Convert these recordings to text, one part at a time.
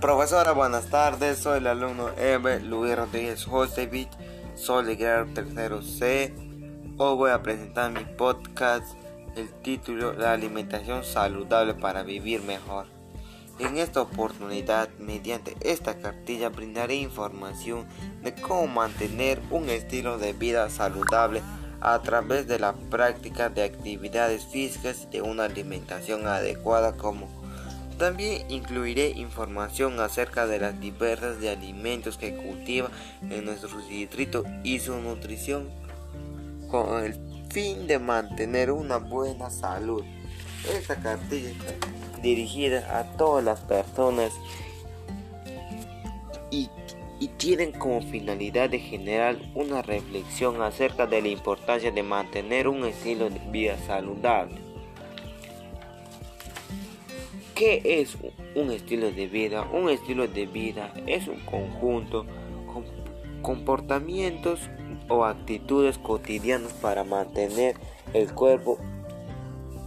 Profesora, buenas tardes. Soy el alumno Eve Luis Rodríguez Josevich. Soy de grado tercero C. Hoy voy a presentar mi podcast. El título La alimentación saludable para vivir mejor. En esta oportunidad, mediante esta cartilla, brindaré información de cómo mantener un estilo de vida saludable a través de la práctica de actividades físicas y de una alimentación adecuada como también incluiré información acerca de las diversas de alimentos que cultiva en nuestro distrito y su nutrición con el fin de mantener una buena salud. Esta cartilla está dirigida a todas las personas y, y tienen como finalidad de generar una reflexión acerca de la importancia de mantener un estilo de vida saludable. ¿Qué es un estilo de vida? Un estilo de vida es un conjunto con comportamientos o actitudes cotidianas para mantener el cuerpo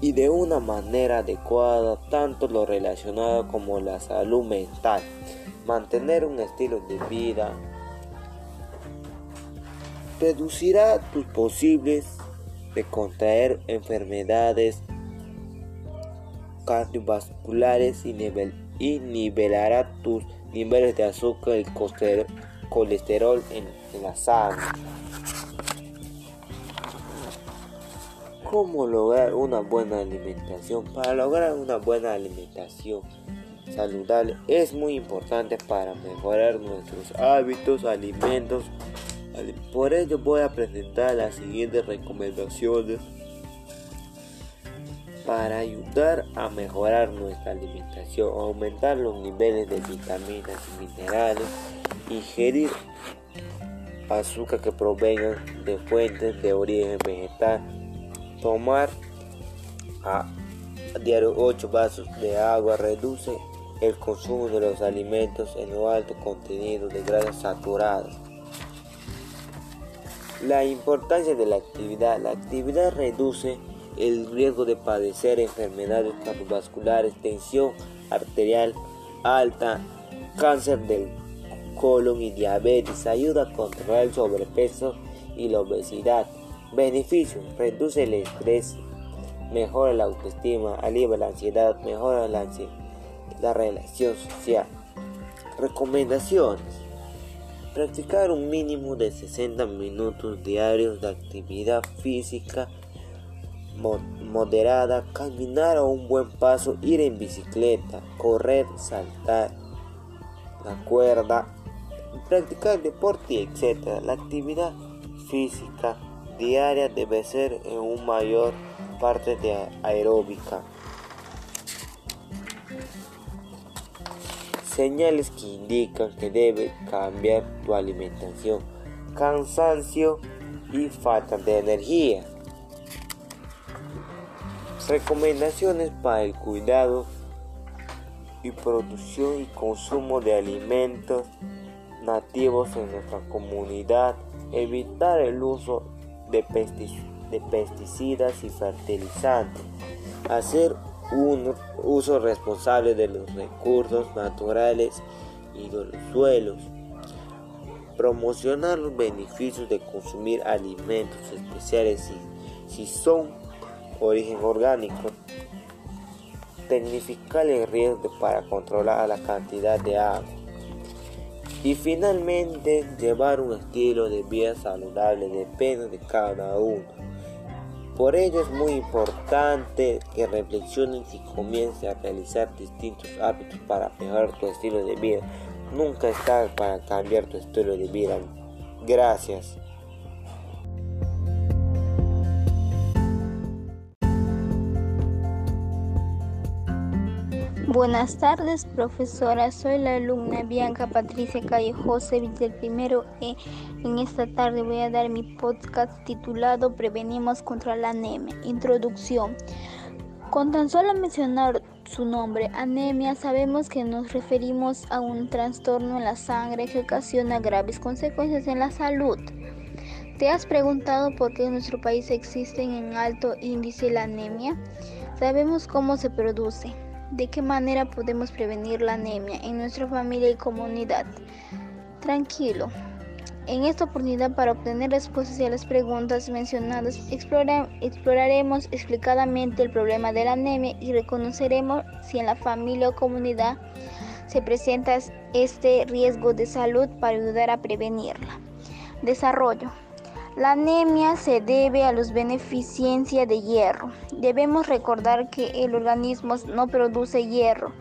y de una manera adecuada tanto lo relacionado como la salud mental. Mantener un estilo de vida reducirá tus posibles de contraer enfermedades cardiovasculares y, nivelará tus niveles de azúcar y colesterol en, en la sangre. ¿Cómo lograr una buena alimentación? Para lograr una buena alimentación saludable es muy importante para mejorar nuestros hábitos, alimentos. Por ello voy a presentar las siguientes recomendaciones para ayudar a mejorar nuestra alimentación, aumentar los niveles de vitaminas y minerales, ingerir azúcar que provengan de fuentes de origen vegetal, tomar a diario 8 vasos de agua, reduce el consumo de los alimentos en lo alto contenido de grasas saturadas. La importancia de la actividad. La actividad reduce el riesgo de padecer enfermedades cardiovasculares, tensión arterial alta, cáncer del colon y diabetes, ayuda a controlar el sobrepeso y la obesidad. Beneficios, reduce el estrés, mejora la autoestima, alivia la ansiedad, mejora la, la relación social. Recomendaciones. Practicar un mínimo de 60 minutos diarios de actividad física moderada, caminar a un buen paso, ir en bicicleta, correr, saltar la cuerda, practicar deporte, etc. La actividad física diaria debe ser en una mayor parte de aeróbica. Señales que indican que debe cambiar tu alimentación, cansancio y falta de energía. Recomendaciones para el cuidado y producción y consumo de alimentos nativos en nuestra comunidad. Evitar el uso de, pesticidas y fertilizantes. Hacer un uso responsable de los recursos naturales y de los suelos. Promocionar los beneficios de consumir alimentos especiales si, son origen orgánico. Tecnificar el riesgo para controlar la cantidad de agua. Y finalmente, llevar un estilo de vida saludable depende de cada uno. Por ello es muy importante que reflexiones y comience a realizar distintos hábitos para mejorar tu estilo de vida. Nunca es tarde para cambiar tu estilo de vida. Gracias. Buenas tardes, profesora. Soy la alumna Bianca Patricia Calle José del primero E. En esta tarde voy a dar mi podcast titulado Prevenimos contra la anemia. Introducción. Con tan solo mencionar su nombre, anemia, sabemos que nos referimos a un trastorno en la sangre que ocasiona graves consecuencias en la salud. ¿Te has preguntado por qué en nuestro país existe en alto índice la anemia? Sabemos cómo se produce. ¿De qué manera podemos prevenir la anemia en nuestra familia y comunidad? Tranquilo. En esta oportunidad para obtener respuestas a las preguntas mencionadas, exploraremos explicadamente el problema de la anemia y reconoceremos si en la familia o comunidad se presenta este riesgo de salud para ayudar a prevenirla. Desarrollo. La anemia se debe a los beneficiencia de hierro. Debemos recordar que el organismo no produce hierro.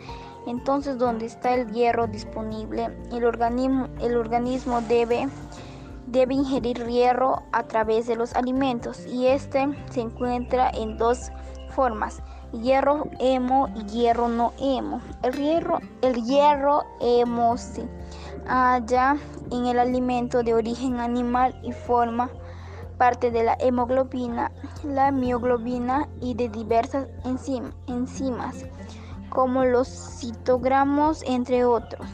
Entonces, donde está el hierro disponible, el organismo, el organismo debe, debe ingerir hierro a través de los alimentos y este se encuentra en dos formas, hierro hemo y hierro no hemo. El hierro, el hierro hemo se halla en el alimento de origen animal y forma parte de la hemoglobina, la mioglobina y de diversas enzimas, como los citogramos, entre otros.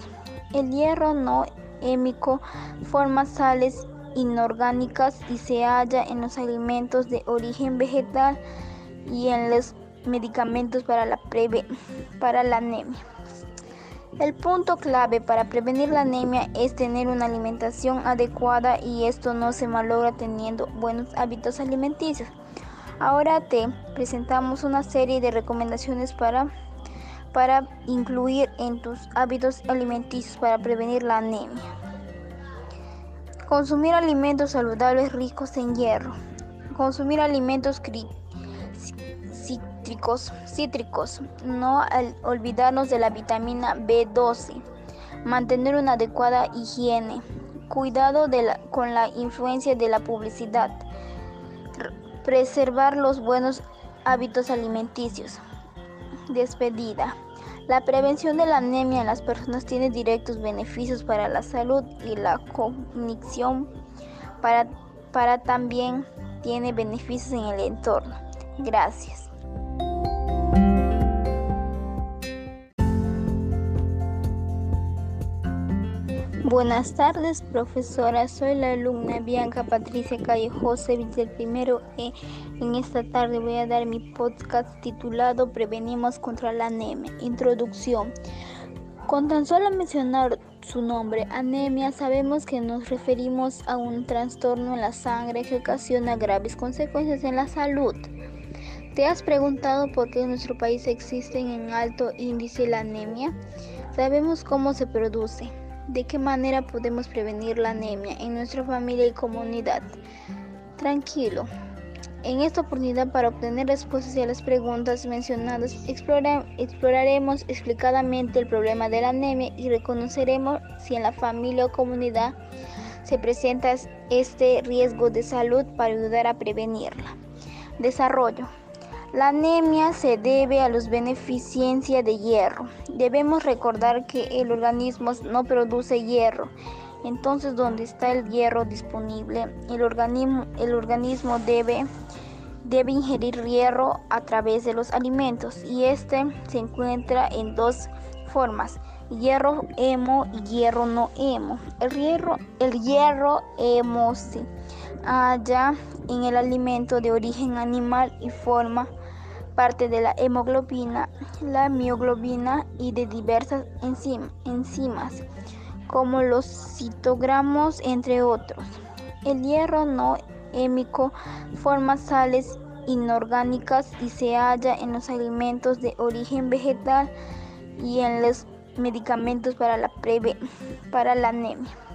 El hierro no hémico forma sales inorgánicas y se halla en los alimentos de origen vegetal y en los medicamentos para la, para la anemia. El punto clave para prevenir la anemia es tener una alimentación adecuada y esto no se malogra teniendo buenos hábitos alimenticios. Ahora te presentamos una serie de recomendaciones para, para incluir en tus hábitos alimenticios para prevenir la anemia. Consumir alimentos saludables ricos en hierro. Consumir alimentos cítricos, no olvidarnos de la vitamina B12, mantener una adecuada higiene, cuidado con la influencia de la publicidad, preservar los buenos hábitos alimenticios. Despedida. La prevención de la anemia en las personas tiene directos beneficios para la salud y la cognición, para, para también tiene beneficios en el entorno. Gracias. Buenas tardes, profesora. Soy la alumna Bianca Patricia Calle José del primero E. En esta tarde voy a dar mi podcast titulado Prevenimos contra la anemia. Introducción. Con tan solo mencionar su nombre, anemia, sabemos que nos referimos a un trastorno en la sangre que ocasiona graves consecuencias en la salud. ¿Te has preguntado por qué en nuestro país existe en alto índice la anemia? Sabemos cómo se produce ¿De qué manera podemos prevenir la anemia en nuestra familia y comunidad? Tranquilo. En esta oportunidad para obtener respuestas a las preguntas mencionadas, exploraremos explicadamente el problema de la anemia y reconoceremos si en la familia o comunidad se presenta este riesgo de salud para ayudar a prevenirla. Desarrollo. La anemia se debe a los beneficiencia de hierro. Debemos recordar que el organismo no produce hierro. Entonces, donde está el hierro disponible, el organismo, el organismo debe, debe ingerir hierro a través de los alimentos y este se encuentra en dos formas, hierro hemo y hierro no hemo. El hierro, el hierro hemo se halla en el alimento de origen animal y forma parte de la hemoglobina, la mioglobina y de diversas enzimas, como los citogramos, entre otros. El hierro no hémico forma sales inorgánicas y se halla en los alimentos de origen vegetal y en los medicamentos para la, para la anemia.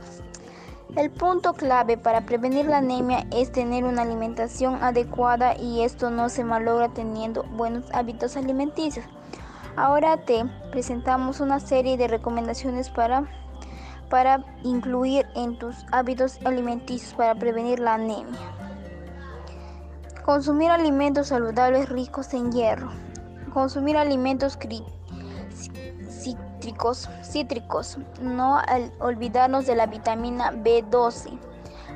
El punto clave para prevenir la anemia es tener una alimentación adecuada y esto no se malogra teniendo buenos hábitos alimenticios. Ahora te presentamos una serie de recomendaciones para, para incluir en tus hábitos alimenticios para prevenir la anemia. Consumir alimentos saludables ricos en hierro. Consumir alimentos cítricos, no olvidarnos de la vitamina B12,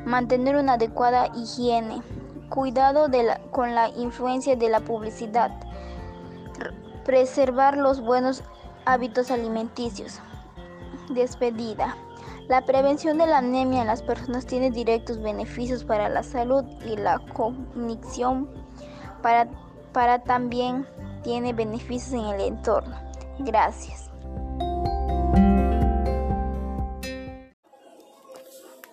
mantener una adecuada higiene, cuidado con la influencia de la publicidad, preservar los buenos hábitos alimenticios. Despedida. La prevención de la anemia en las personas tiene directos beneficios para la salud y la cognición, para, para también tiene beneficios en el entorno. Gracias.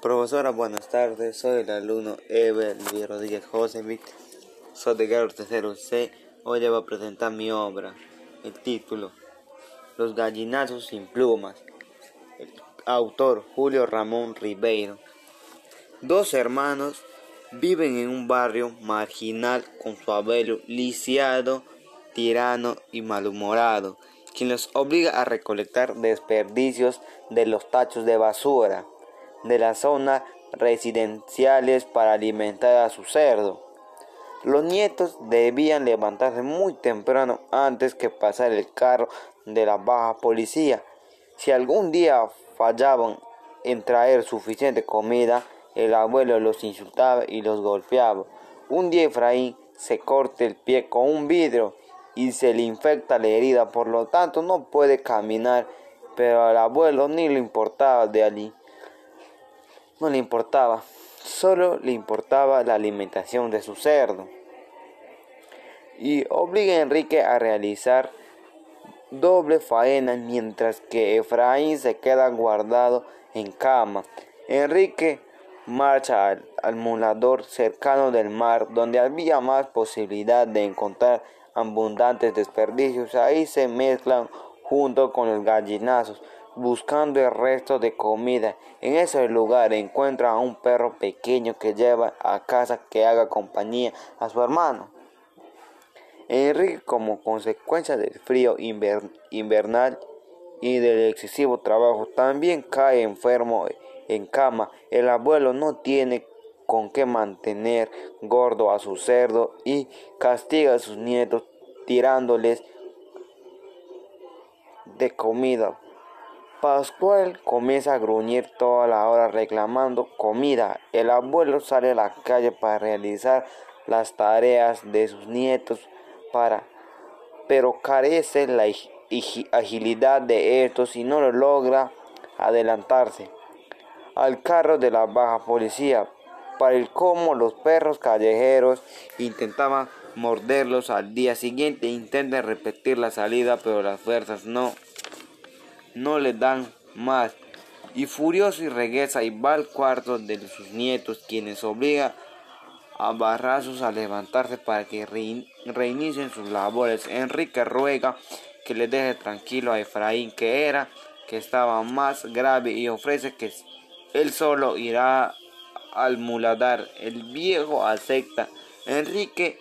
Profesora, buenas tardes. Soy el alumno Ever Luis Rodríguez Josevich. Soy de grado tercero C. Hoy le voy a presentar mi obra. El título: Los gallinazos sin plumas. El autor Julio Ramón Ribeiro. Dos hermanos viven en un barrio marginal con su abuelo lisiado, tirano y malhumorado, quien los obliga a recolectar desperdicios de los tachos de basura de las zonas residenciales para alimentar a su cerdo. Los nietos debían levantarse muy temprano antes que pasar el carro de la baja policía. Si algún día fallaban en traer suficiente comida, el abuelo los insultaba y los golpeaba. Un día Efraín se corta el pie con un vidrio y se le infecta la herida, por lo tanto no puede caminar, pero al abuelo ni le importaba de allí no le importaba, solo le importaba la alimentación de su cerdo. Y obliga a Enrique a realizar doble faena mientras que Efraín se queda guardado en cama. Enrique marcha al, al mulador cercano del mar donde había más posibilidad de encontrar abundantes desperdicios. Ahí se mezclan junto con los gallinazos buscando el resto de comida. En ese lugar encuentra a un perro pequeño que lleva a casa que haga compañía a su hermano. Enrique, como consecuencia del frío invernal y del excesivo trabajo, también cae enfermo en cama. El abuelo no tiene con qué mantener gordo a su cerdo y castiga a sus nietos tirándoles de comida Pascual comienza a gruñir toda la hora reclamando comida. El abuelo sale a la calle para realizar las tareas de sus nietos para pero carece la agilidad de estos y no lo logra adelantarse al carro de la baja policía. Para el cómo los perros callejeros intentaban morderlos al día siguiente, intentan repetir la salida, pero las fuerzas no no le dan más. Y furioso y regresa y va al cuarto de sus nietos, quienes obliga a Barrazos a levantarse para que reinicien sus labores. Enrique ruega que le deje tranquilo a Efraín, que era que estaba más grave, y ofrece que él solo irá al muladar. El viejo acepta. Enrique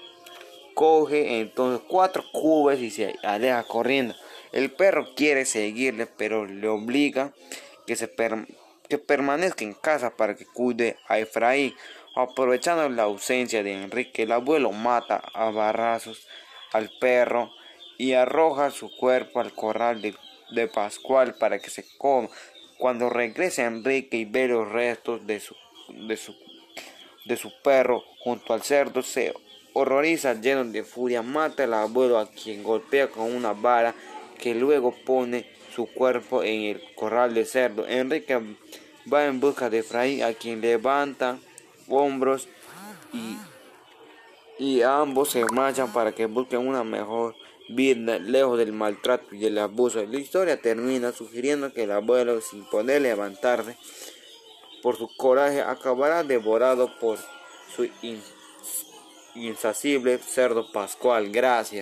coge entonces cuatro cubes y se aleja corriendo. El perro quiere seguirle, pero le obliga que, se que permanezca en casa para que cuide a Efraín. Aprovechando la ausencia de Enrique, el abuelo mata a barrazos al perro y arroja su cuerpo al corral de, de Pascual para que se coma. Cuando regresa Enrique y ve los restos de su, de su, de su perro junto al cerdo, se horroriza lleno de furia, mata al abuelo a quien golpea con una vara que luego pone su cuerpo en el corral de cerdo. Enrique va en busca de Efraín, a quien levanta hombros y, y ambos se marchan para que busquen una mejor vida lejos del maltrato y el abuso. La historia termina sugiriendo que el abuelo, sin poder levantarse por su coraje, acabará devorado por su insacible cerdo pascual. Gracias.